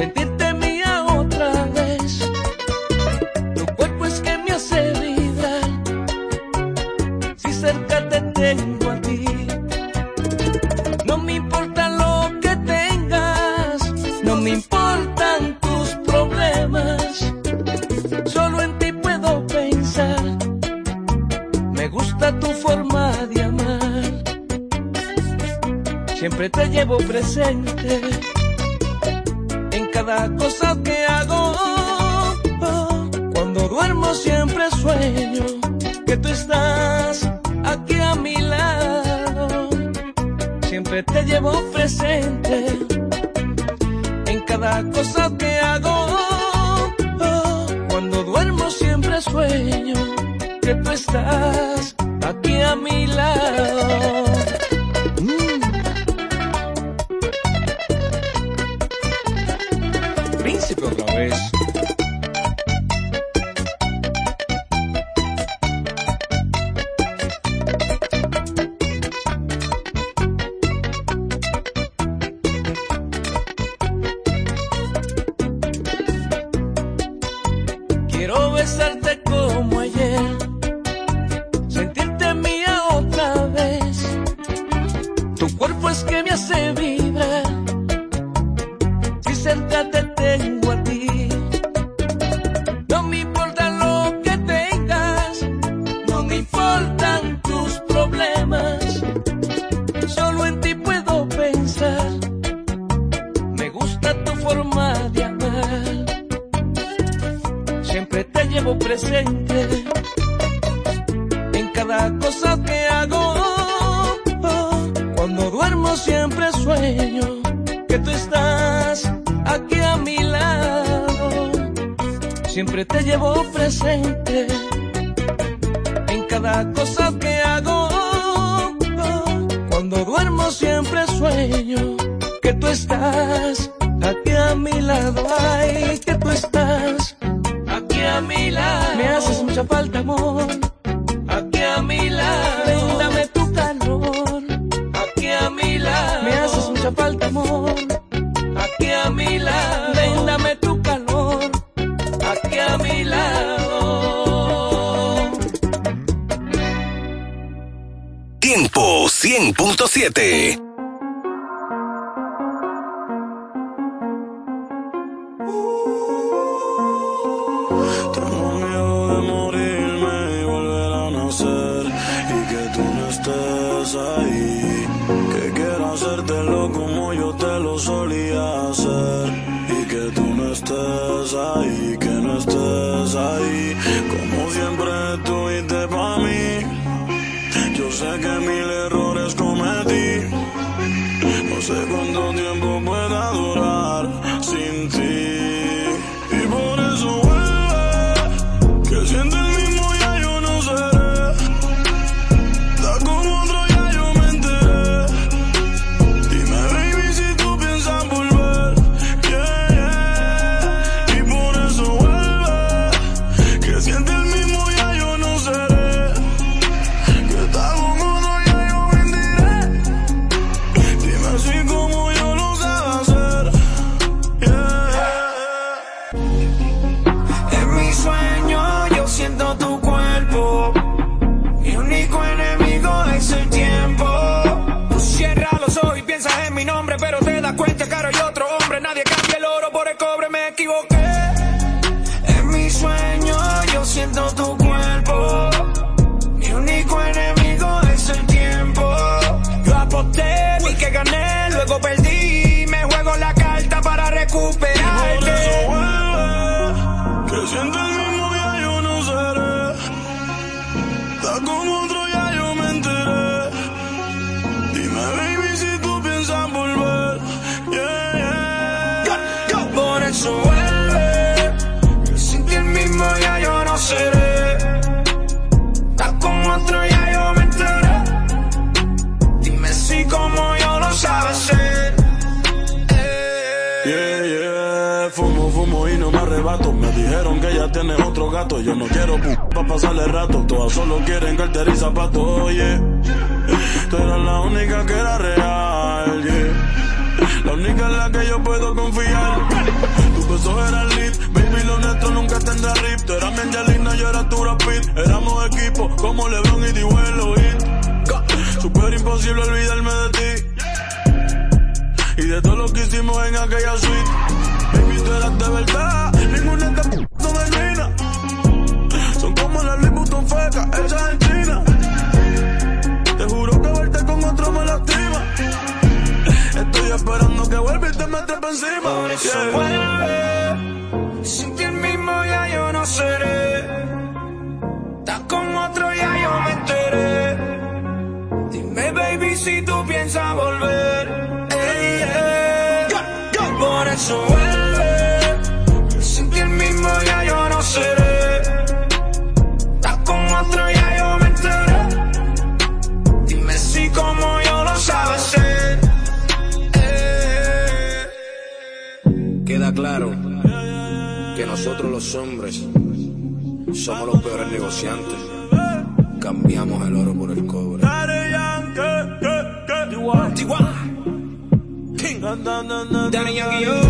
sentirte mía otra vez. Tu cuerpo es que me hace vibrar. Si cerca te tengo a ti, no me importa lo que tengas, no me importan tus problemas. Solo en ti puedo pensar. Me gusta tu forma de amar. Siempre te llevo presente casa Somos los peores negociantes. Cambiamos el oro por el cobre. Daddy Yankee. King. Daddy Yankee.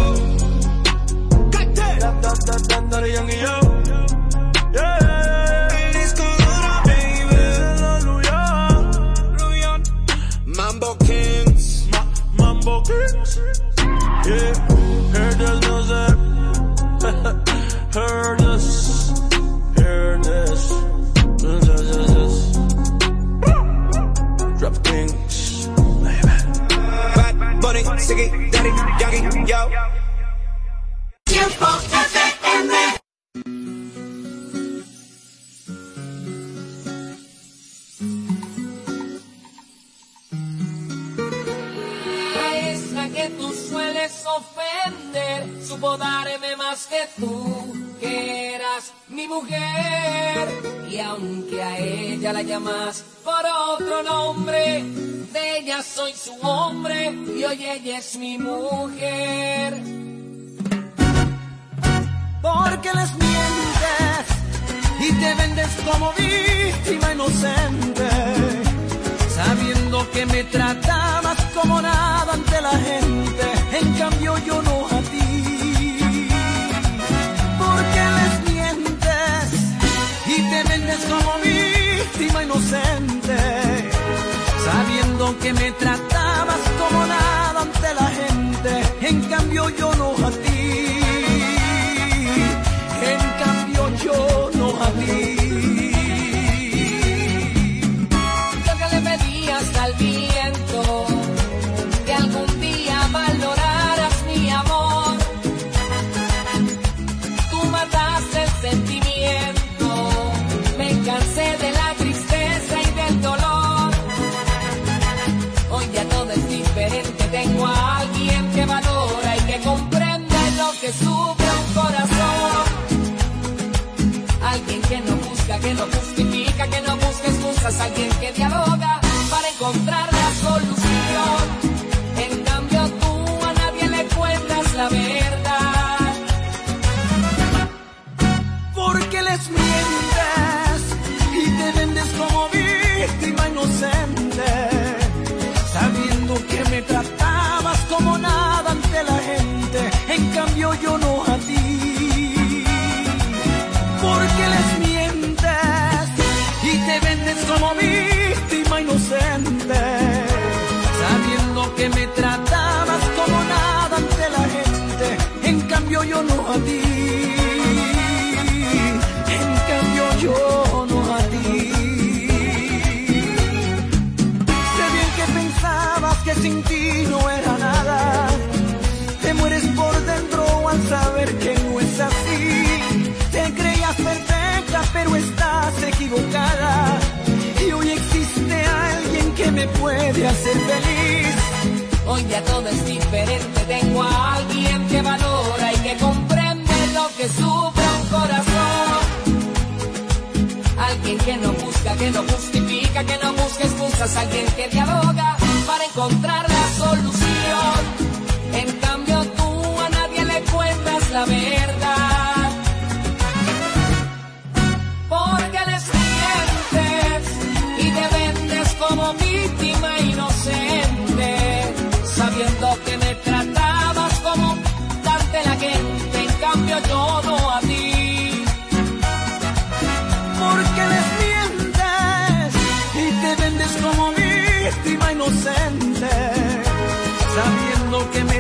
puede hacer feliz. Hoy ya todo es diferente, tengo a alguien que valora y que comprende lo que sufre un corazón. Alguien que no busca, que no justifica, que no busca excusas, alguien que dialoga para encontrar la solución. En cambio tú a nadie le cuentas la verdad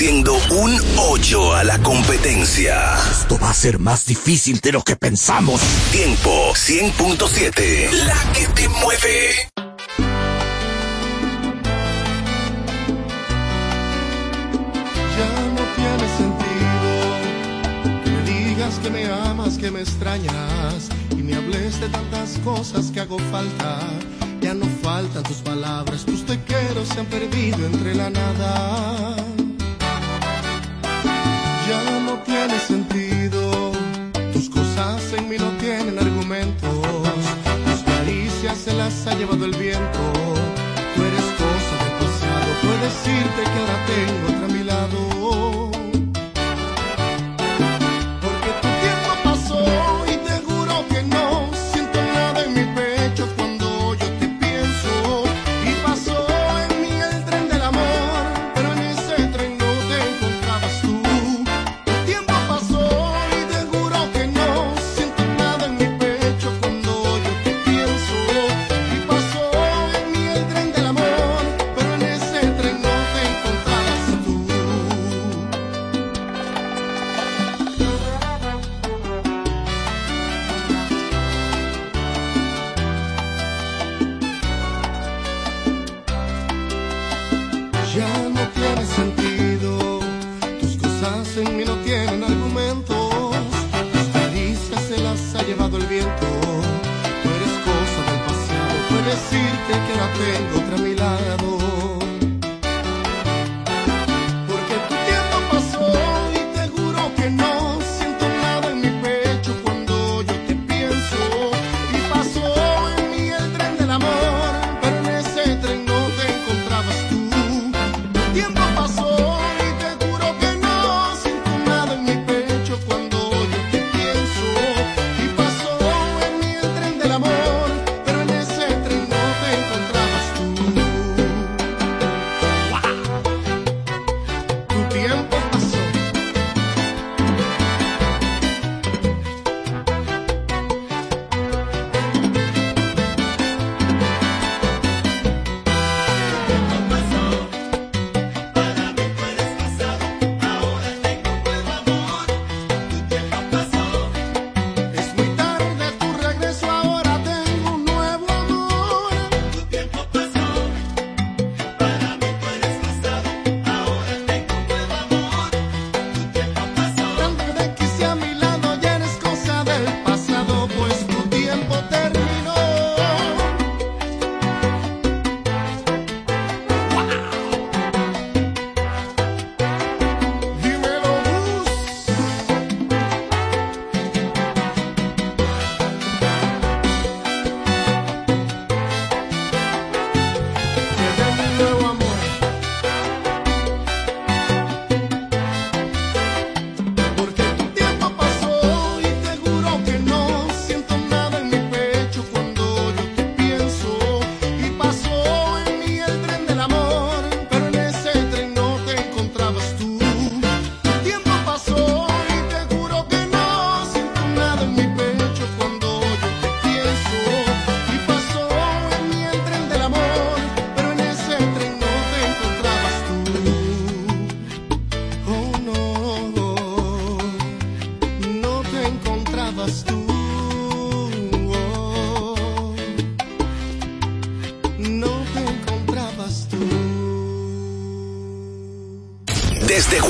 haciendo un 8 a la competencia. Esto va a ser más difícil de lo que pensamos. Tiempo 100.7. La que te mueve.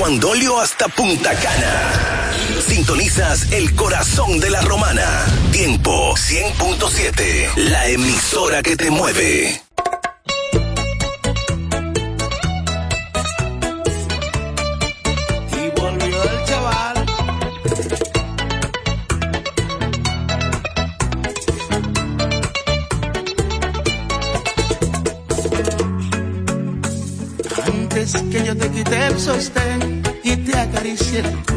Juandolio hasta Punta Cana. Sintonizas el corazón de la romana. Tiempo 100.7, la emisora que te mueve. que yo te quité. Nation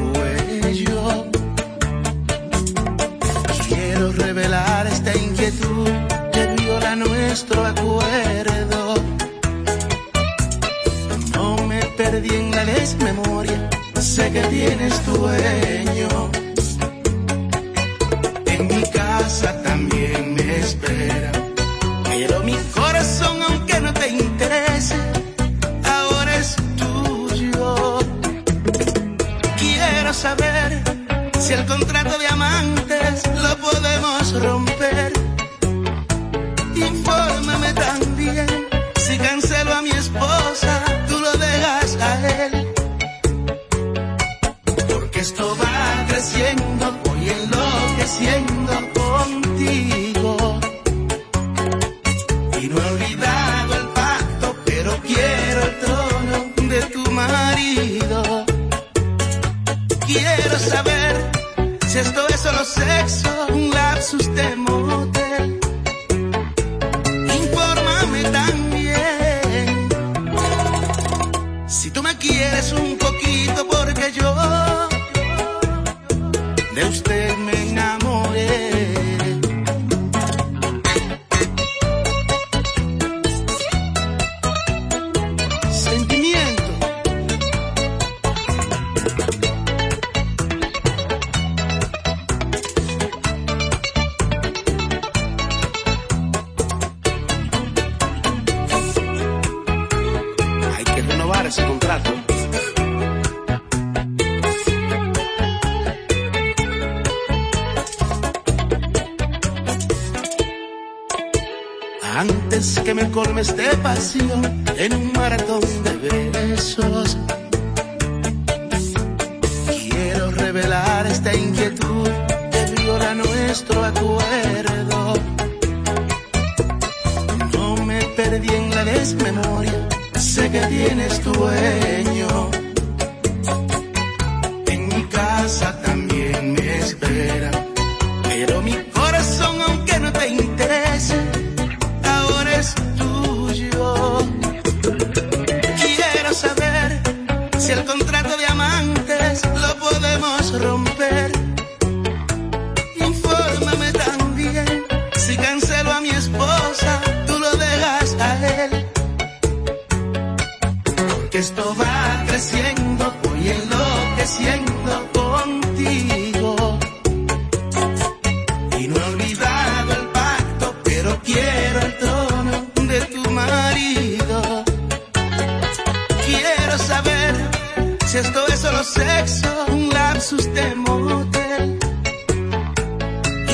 sexo, un lapsus de motel.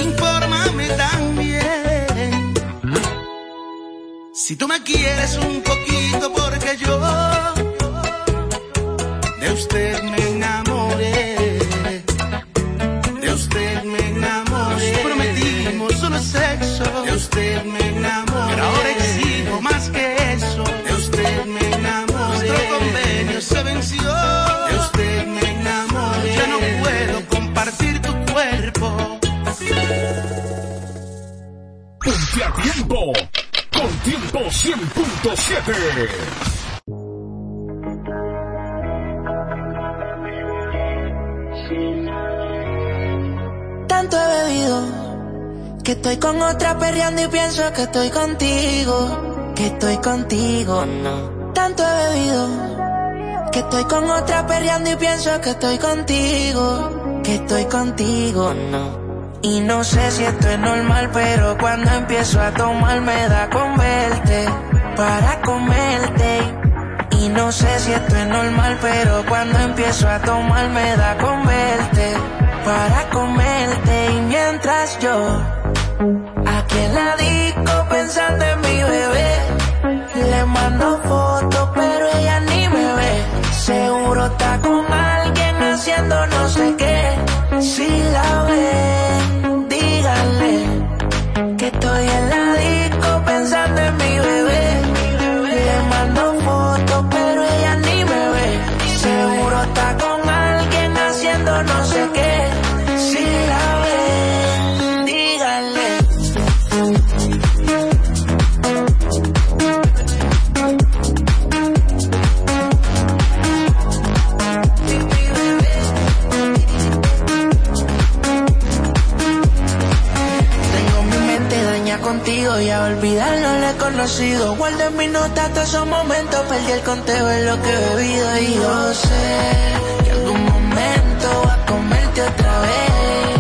Infórmame también. Si tú me quieres un poquito, porque yo de usted me Ponte a tiempo. Con tiempo 100.7. Tanto he bebido que estoy con otra perreando y pienso que estoy contigo, que estoy contigo, no. Tanto he bebido que estoy con otra perreando y pienso que estoy contigo, que estoy contigo, no. Y no sé si esto es normal, pero cuando empiezo a tomar me da con verte para comerte. Y no sé si esto es normal, pero cuando empiezo a tomar me da con verte para comerte. Y mientras yo aquí en la disco pensando en mi bebé, le mando fotos, pero ella ni me ve. Seguro está con alguien haciendo no sé qué. Si la ven, contigo y a olvidar no le he conocido. Guardo en mi nota todos esos momentos, perdí el conteo de lo que he bebido y yo sé que algún momento va a comerte otra vez.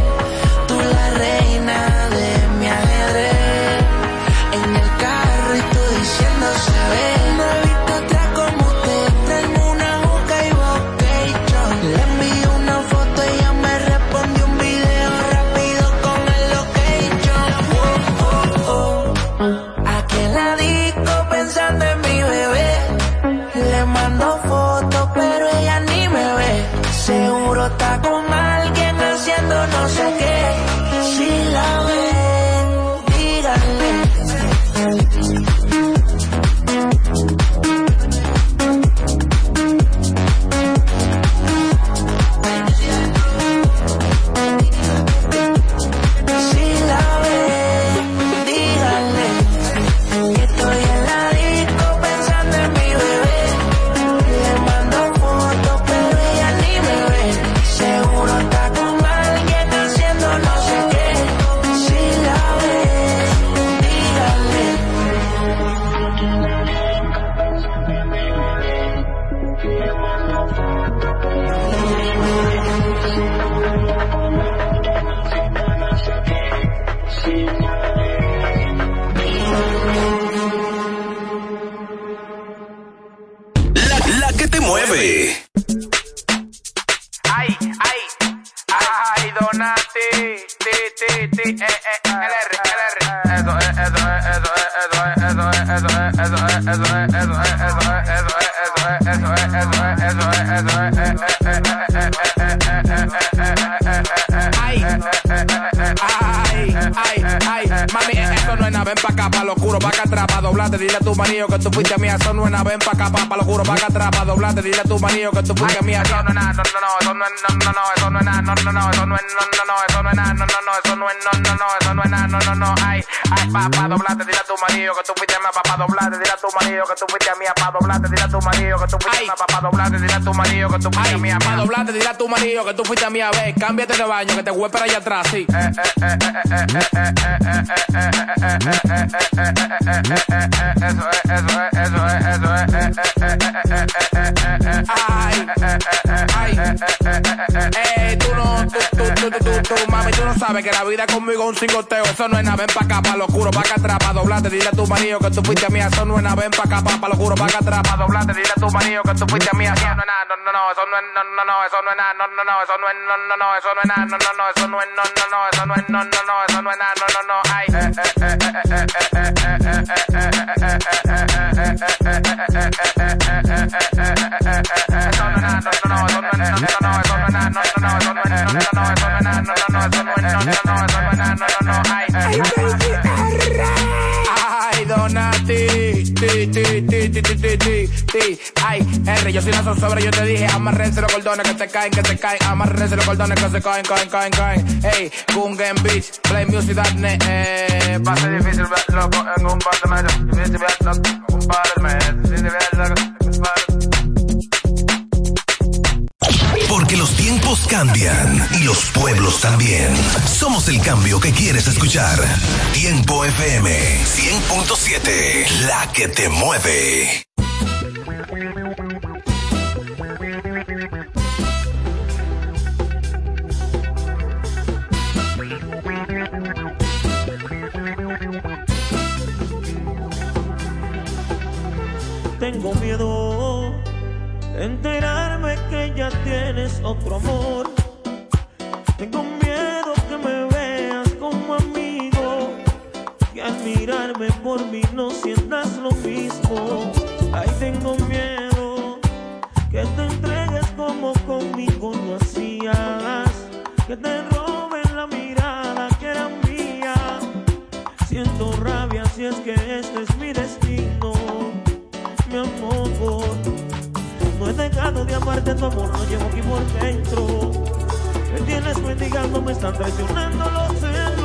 A marido que tú fuiste mía, ve, cámbiate de baño, que te voy para allá atrás, sí. Eso es, eso es, eso es, eso es. Ay, ay, eh, tú no, tú, tú, tú, tú, tú, mami, tú no sabes que la vida conmigo es un cingoteo. Eso no es nada, ven pa' acá, pa' lo oscuro, pa' acá atrás, pa' doblarte, dile a tu marido que tú fuiste mía. Eso no es nada, ven pa' acá, pa' lo oscuro, pa' acá atrás, pa' doblarte, dile a tu marido que tú fuiste mía. Eso no es noise on when no no noise on when I no no noise on when no no noise on when I no no noise on when no no noise on when no no noise on when I no no no I no, you no ti, ti, ti, ti, ti, ti. Ay, R, yo soy una zozobra, yo te dije, amarrense los cordones que te caen, que te caen, amarrense los cordones que se caen, caen, caen, caen. Hey, Gungen Beach, Play Music.net, eh, va a ser difícil verlo en un par de meses, difícil verlo en un par de meses, difícil verlo y los pueblos también. Somos el cambio que quieres escuchar. Tiempo FM 100.7, la que te mueve. Tengo miedo de enterarme que ya tienes otro amor. Tengo miedo que me veas como amigo, que al mirarme por mí no sientas lo mismo. Ay, tengo miedo que te entregues como conmigo lo hacías, que te roben la mirada que era mía. Siento rabia si es que este es mi destino, mi amor. No he dejado de amarte, tu amor lo llevo aquí por dentro. Me tienes mendigando, me están traicionando los celos.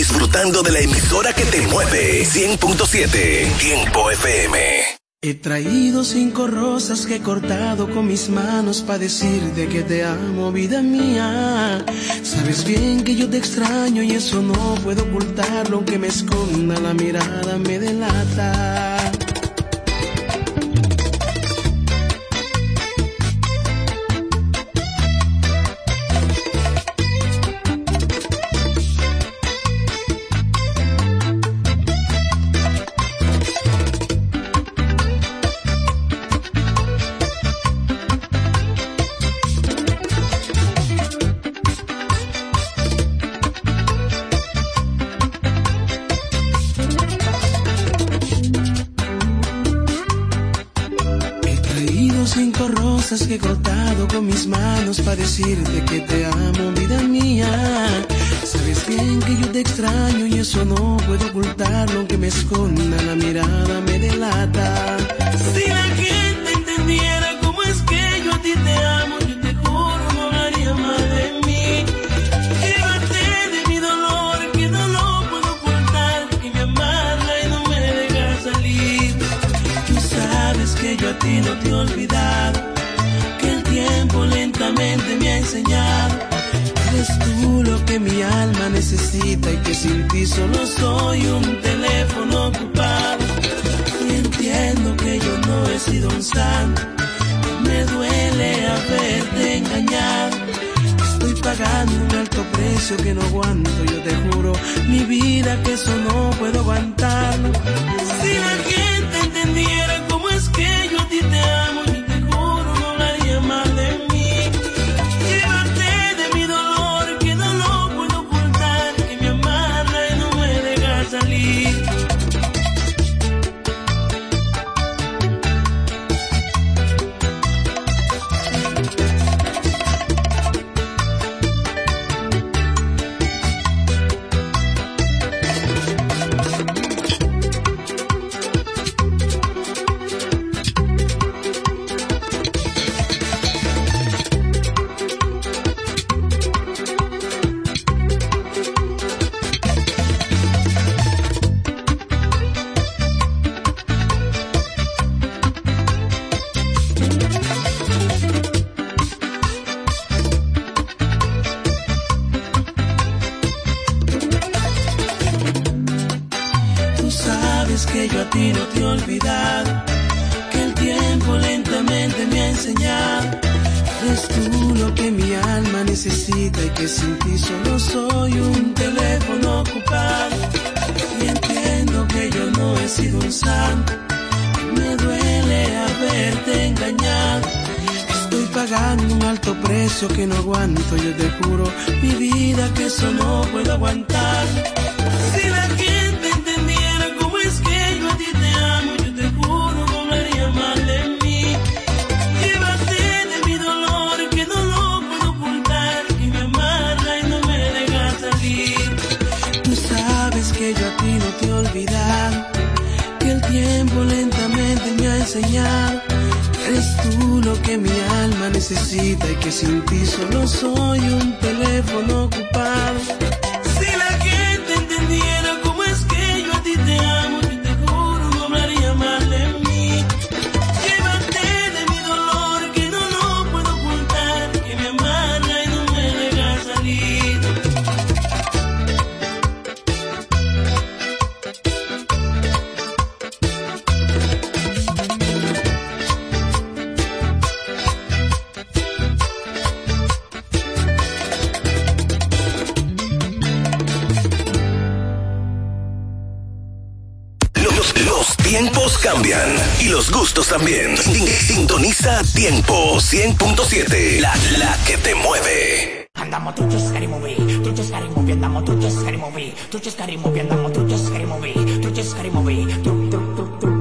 Disfrutando de la emisora que te mueve. 100.7. Tiempo FM. He traído cinco rosas que he cortado con mis manos para decirte que te amo, vida mía. Sabes bien que yo te extraño y eso no puedo ocultarlo, aunque me esconda la mirada me delata. Que yo a ti no te he que el tiempo lentamente me ha enseñado. Eres tú lo que mi alma necesita y que sin ti solo soy un teléfono ocupado. Y entiendo que yo no he sido un santo, me duele haberte engañado. Estoy pagando un alto precio que no aguanto, yo te juro, mi vida que eso no puedo aguantar. Si la gente enseñado. Eres tú lo que mi alma necesita y que sin ti solo soy un teléfono ocupado. Gustos también. Sin- Sintoniza Tiempo 100.7, la, la que te mueve. Scary movie, tu, tu, tu, tu, tutti scary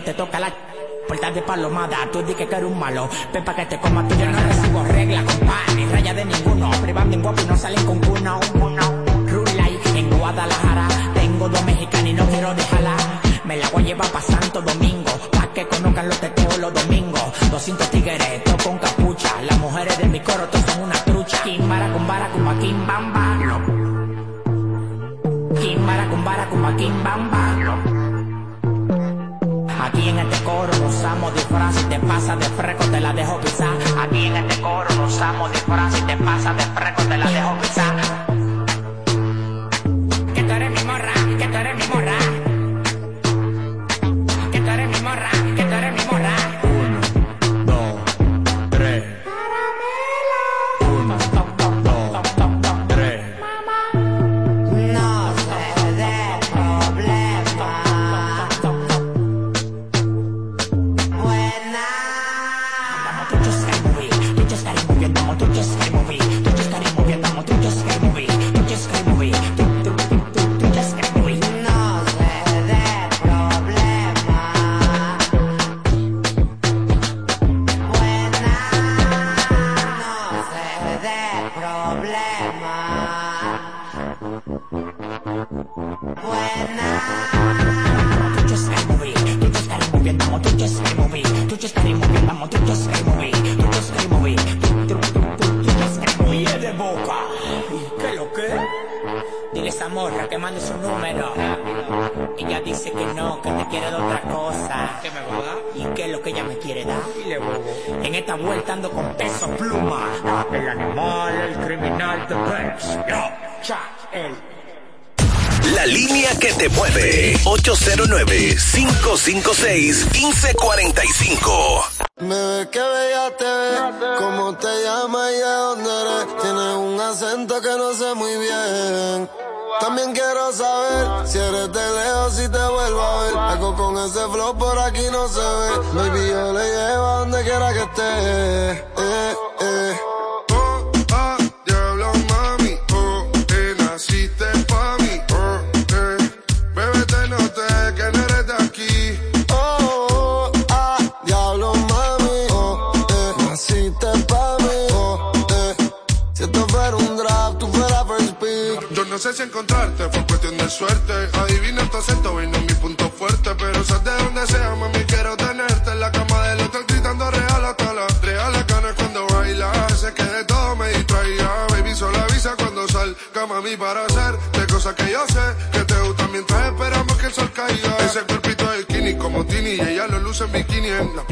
te toca la puerta de palomada. Tú di que eres un malo, ven pa' que te coma tuyo.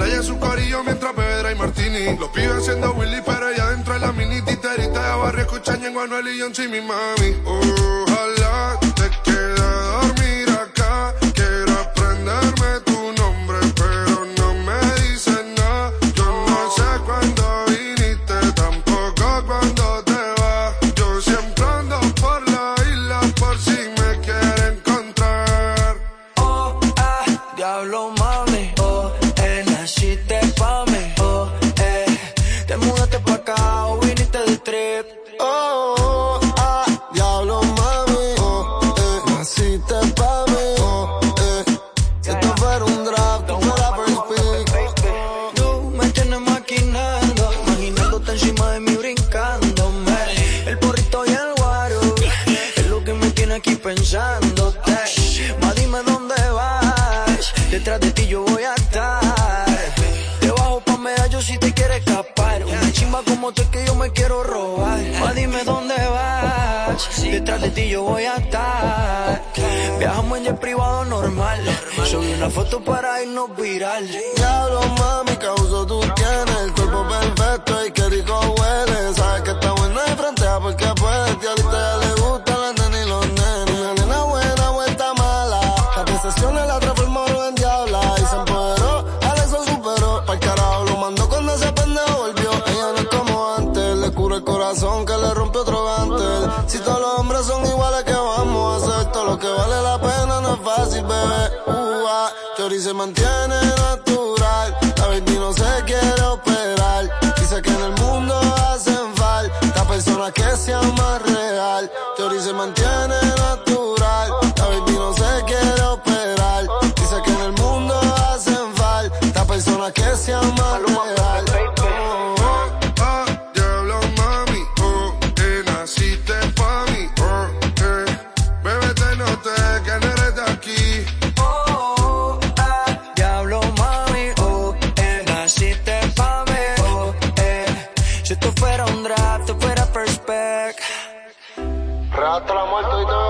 playa su corillo mientras Pedra y Martini. Los pibes siendo Willy, pero ella dentro de la mini titerita. Barrio escucha Ñengo, Anuel y John, y mi mami. Oh. Hasta la muerte y todo.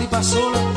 libaçoula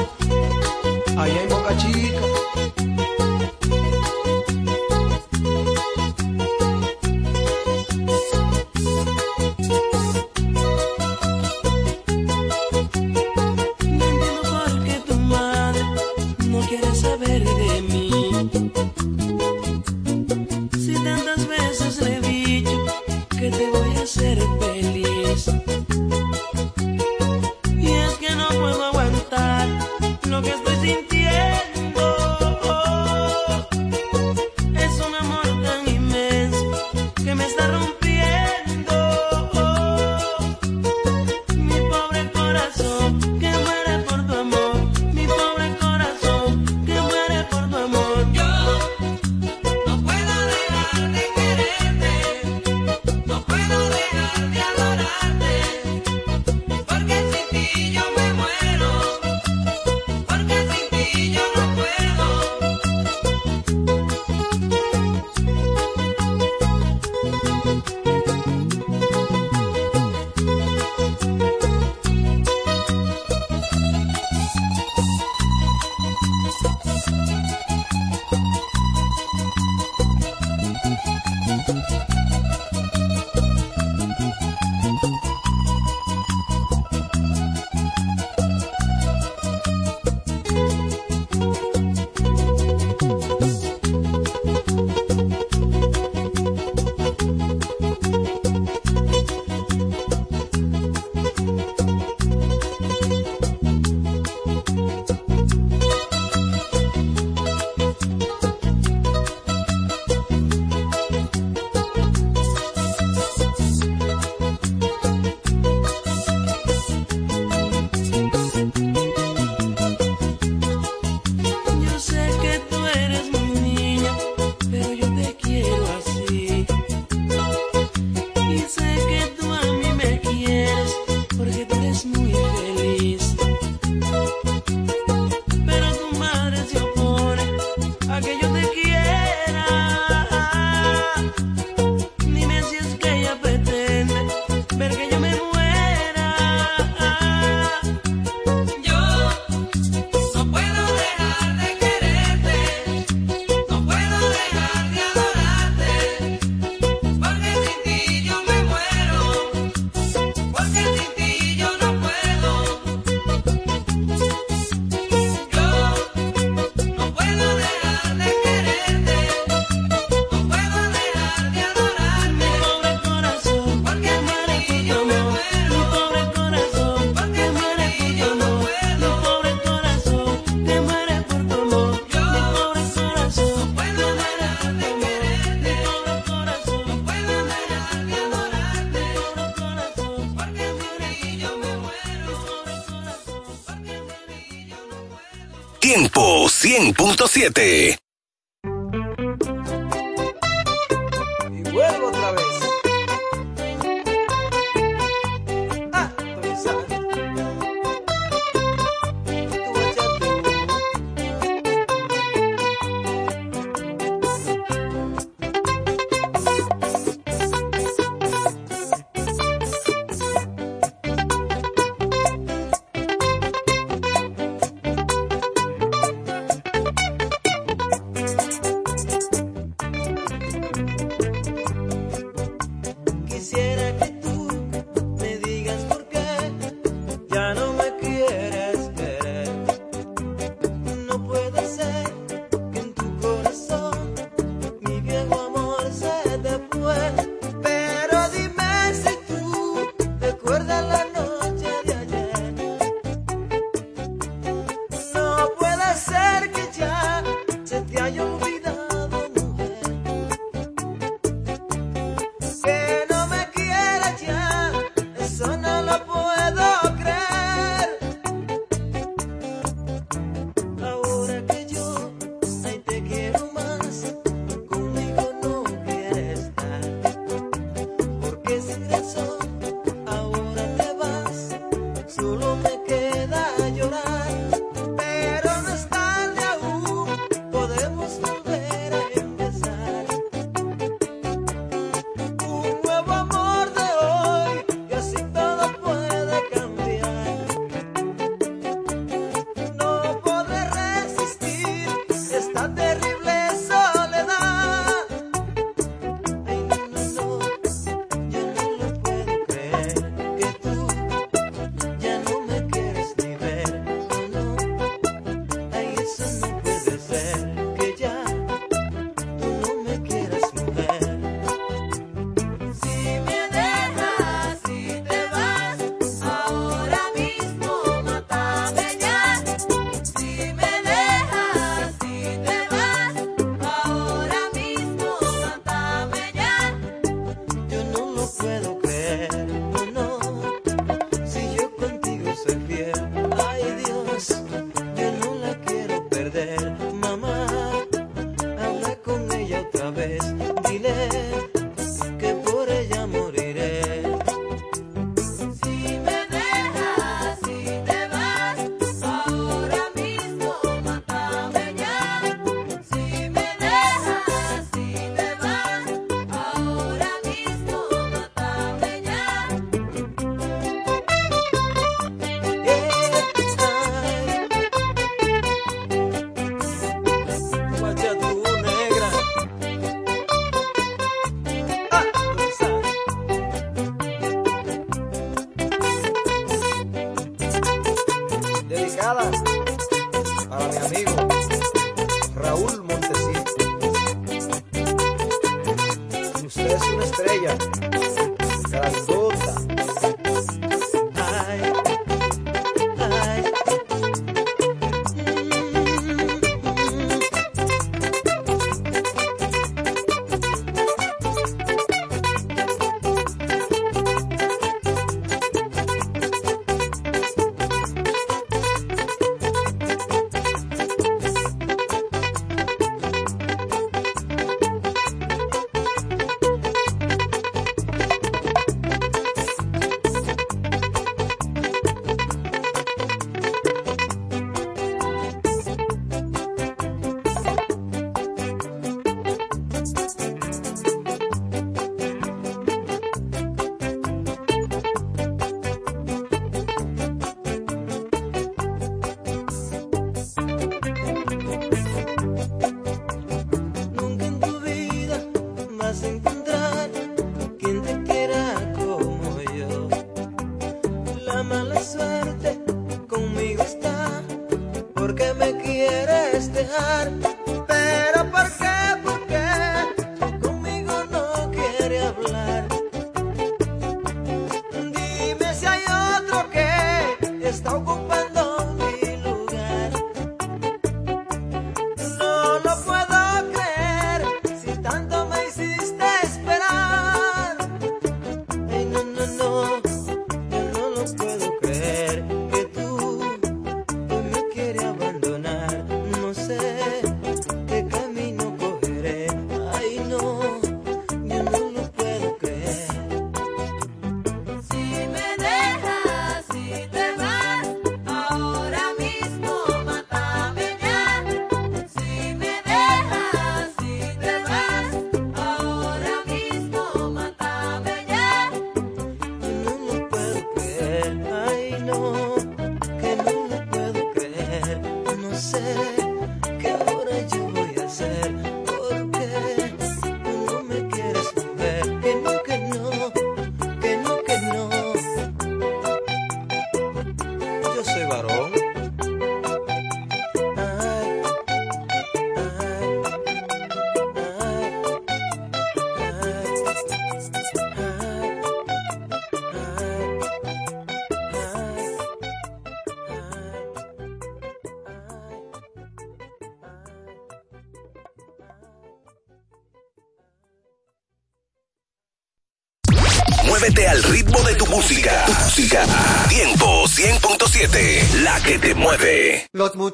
7.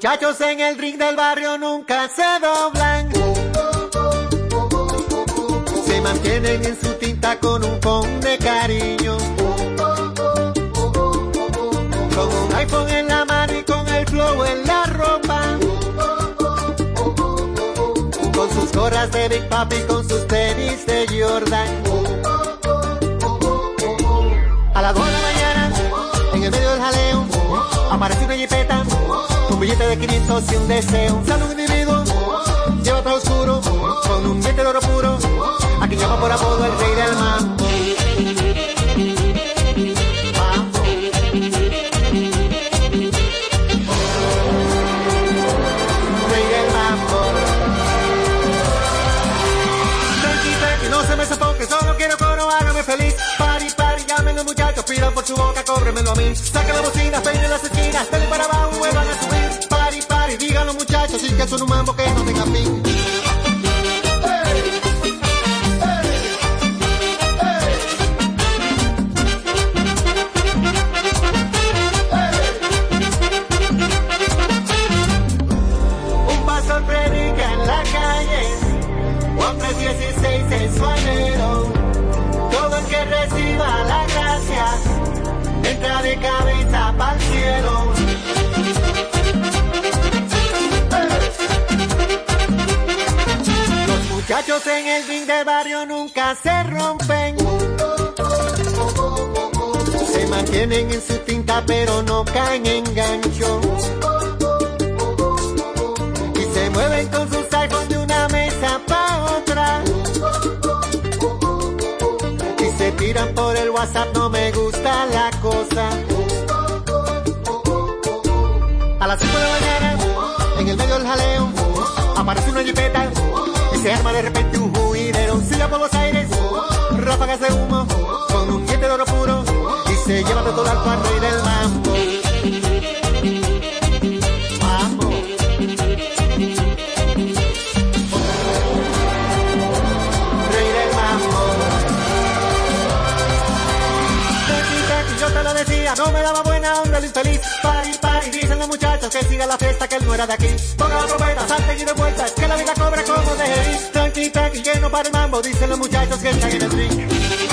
muchachos en el ring del barrio nunca por el WhatsApp no me gusta la cosa. A las 5 de la mañana, en el medio del jaleo, aparece una jipeta y se arma de repente un juidero. Siga por los aires, ráfagas de humo, con un diente de oro puro y se lleva de todo al rey del mambo. feliz. Party, dicen los muchachos que siga la fiesta que él no era de aquí. Ponga la trompeta, salte y de vuelta, que la vida cobra como de Tranqui, tranqui, que no para el mambo, dicen los muchachos que están en el drink.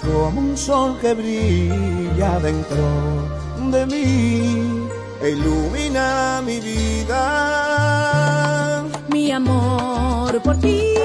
como un sol que brilla dentro de mí e ilumina mi vida. Mi amor por ti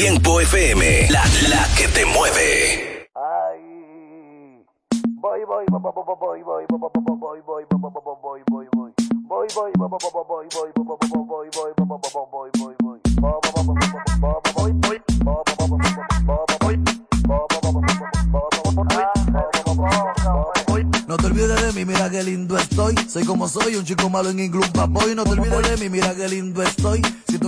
Tiempo FM, la, la que te mueve. Ay, voy, voy, voy, voy, voy, voy, voy, voy, voy, No te olvides de mí, mira qué lindo estoy. Soy como soy, un chico malo en inglés. No te olvides de mí, mira qué lindo estoy.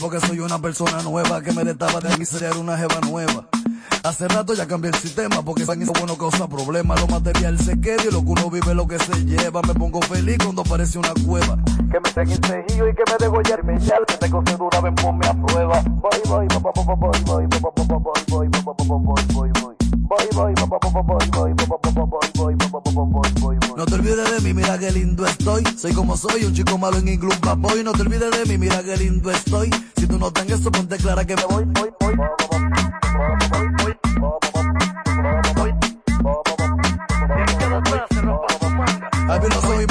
porque soy una persona nueva que me destaba de ser una jeva nueva. Hace rato ya cambié el sistema porque san eso bueno causa problemas. Lo material se queda y lo que uno vive lo que se lleva. Me pongo feliz cuando aparece una cueva. Que me tenga cejillo y que me degollar mi. Que te cose dura, ven ponme a prueba. Voy, voy, voy, voy, voy, voy, voy, voy, voy, voy, voy, voy, voy, voy. Voy, no te olvides de mí, mira qué lindo estoy. Soy como soy, un chico malo en inglés, boy. No te olvides de mí, mira qué lindo estoy. Si tú no tengas eso, ponte clara que me voy, voy, voy.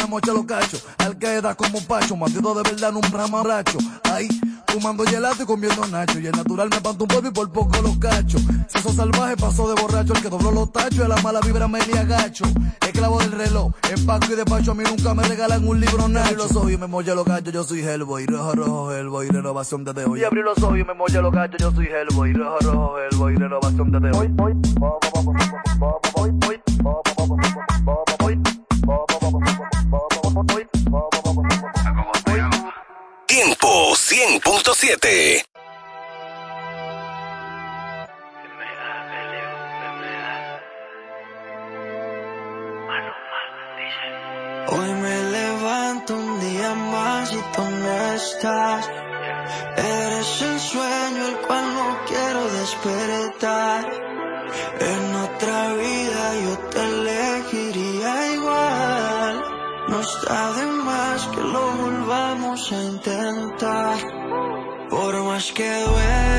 Mocha los cachos. Al como un pacho, bandido de verdad, no un ramaracho. Ahí, fumando gelato y comiendo nacho. Y el natural me panto un polvo y por poco los cachos. Salvaje, pasó de borracho. El que dobló los tachos, de la mala vibra me. Esclavo del reloj, empaco y despacho. A mí nunca me regalan un libro nacho. Abrí los ojos y me mocha los cachos. Yo soy Hellboy, rojo, rojo, Hellboy, renovación desde hoy. Y abrí los ojos y me mocha los cachos. Yo soy Hellboy, rojo, rojo, Hellboy, renovación desde hoy. Tiempo 100.7. Hoy me levanto un día más y tú no estás. Eres el sueño el cual no quiero despertar. En otra vida yo te elegiría igual. No está de más que lo volvamos a intentar. Por más que duela,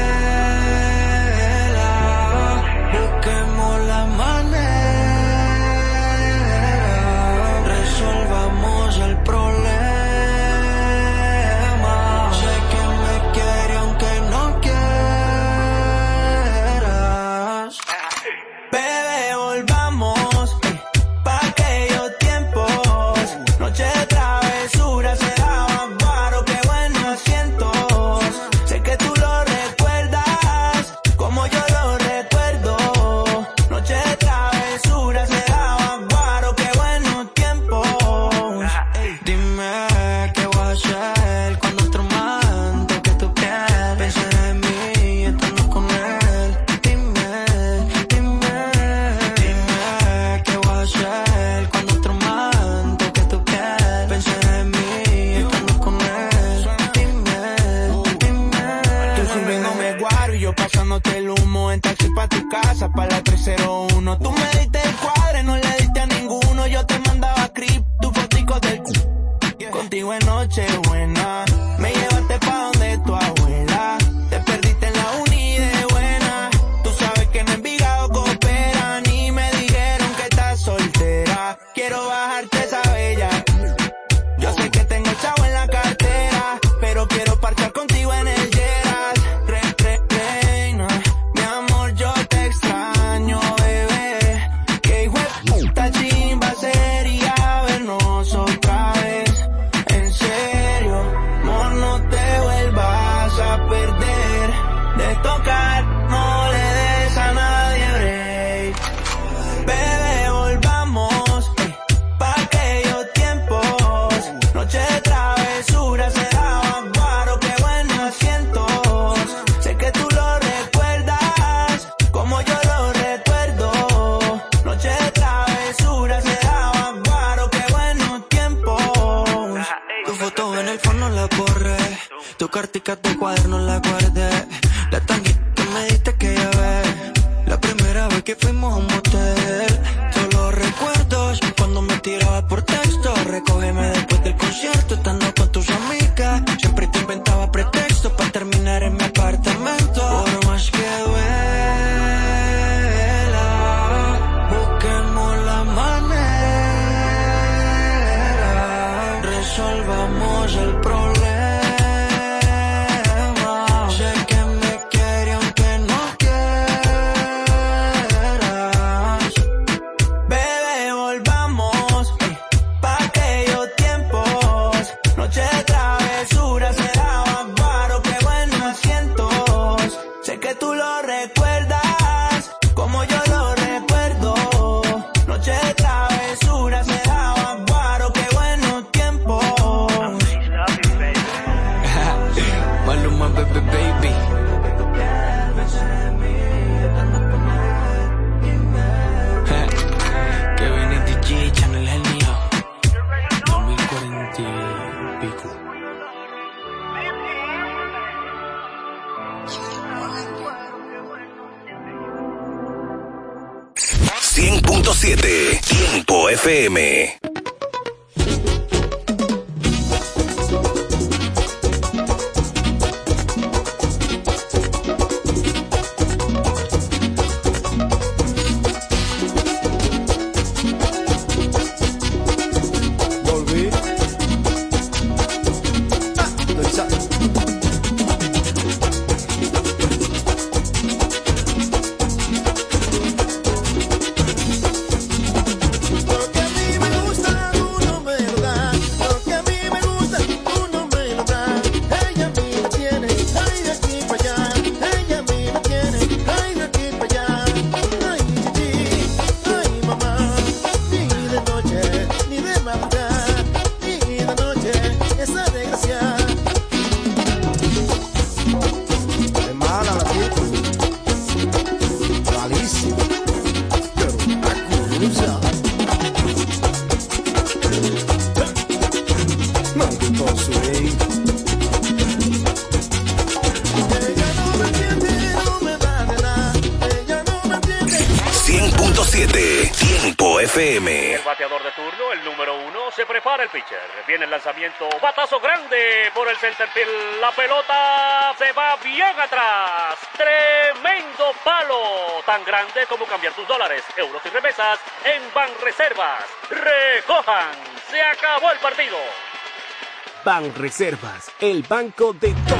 grande como cambiar tus dólares, euros y remesas en Banreservas. Recojan, se acabó el partido. Ban Reservas, el banco de todos.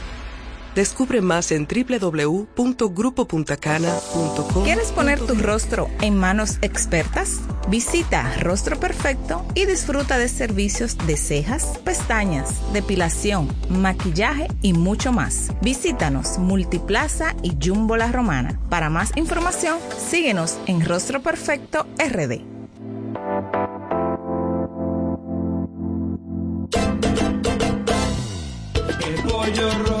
Descubre más en www.grupopuntacana.com. ¿Quieres poner tu rostro en manos expertas? Visita Rostro Perfecto y disfruta de servicios de cejas, pestañas, depilación, maquillaje y mucho más. Visítanos Multiplaza y Jumbo La Romana. Para más información, síguenos en Rostro Perfecto RD. El pollo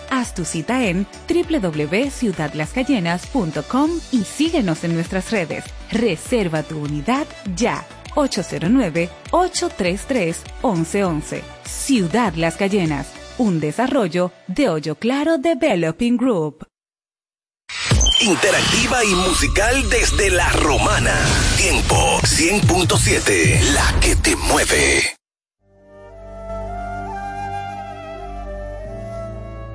Haz tu cita en www.ciudadlascayenas.com y síguenos en nuestras redes. Reserva tu unidad ya. 809-833-1111. Ciudad Las Cayenas, un desarrollo de Hoyo Claro Developing Group. Interactiva y musical desde la romana. Tiempo 100.7, la que te mueve.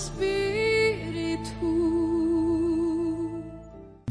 Santo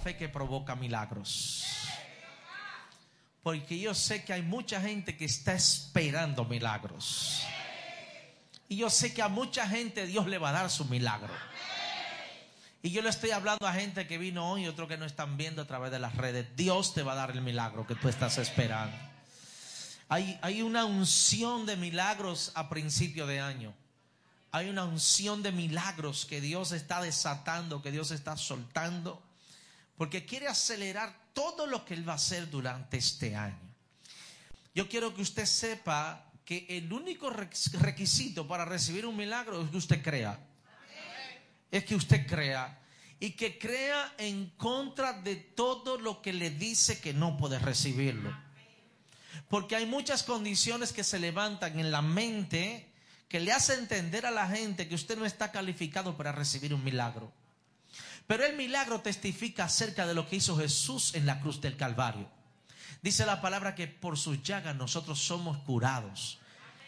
Fe que provoca milagros. Porque yo sé que hay mucha gente que está esperando milagros. Y yo sé que a mucha gente Dios le va a dar su milagro. Y yo le estoy hablando a gente que vino hoy y otro que no están viendo a través de las redes. Dios te va a dar el milagro que tú estás esperando. Hay, hay una unción de milagros a principio de año. Hay una unción de milagros que Dios está desatando, que Dios está soltando, porque quiere acelerar todo lo que Él va a hacer durante este año. Yo quiero que usted sepa que el único requ- requisito para recibir un milagro es que usted crea. Es que usted crea. Y que crea en contra de todo lo que le dice que no puede recibirlo. Porque hay muchas condiciones que se levantan en la mente que le hace entender a la gente que usted no está calificado para recibir un milagro. Pero el milagro testifica acerca de lo que hizo Jesús en la cruz del Calvario. Dice la palabra que por sus llagas nosotros somos curados.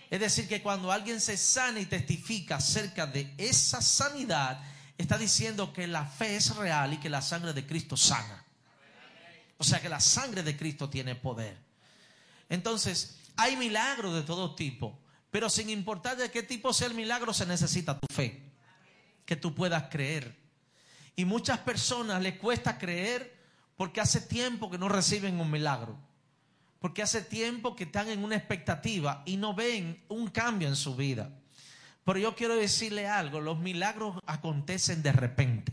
Es decir, que cuando alguien se sana y testifica acerca de esa sanidad, está diciendo que la fe es real y que la sangre de Cristo sana. O sea que la sangre de Cristo tiene poder. Entonces, hay milagros de todo tipo, pero sin importar de qué tipo sea el milagro, se necesita tu fe, que tú puedas creer. Y muchas personas les cuesta creer porque hace tiempo que no reciben un milagro, porque hace tiempo que están en una expectativa y no ven un cambio en su vida. Pero yo quiero decirle algo, los milagros acontecen de repente.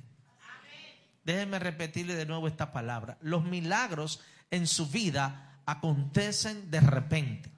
Déjenme repetirle de nuevo esta palabra. Los milagros en su vida acontecen de repente.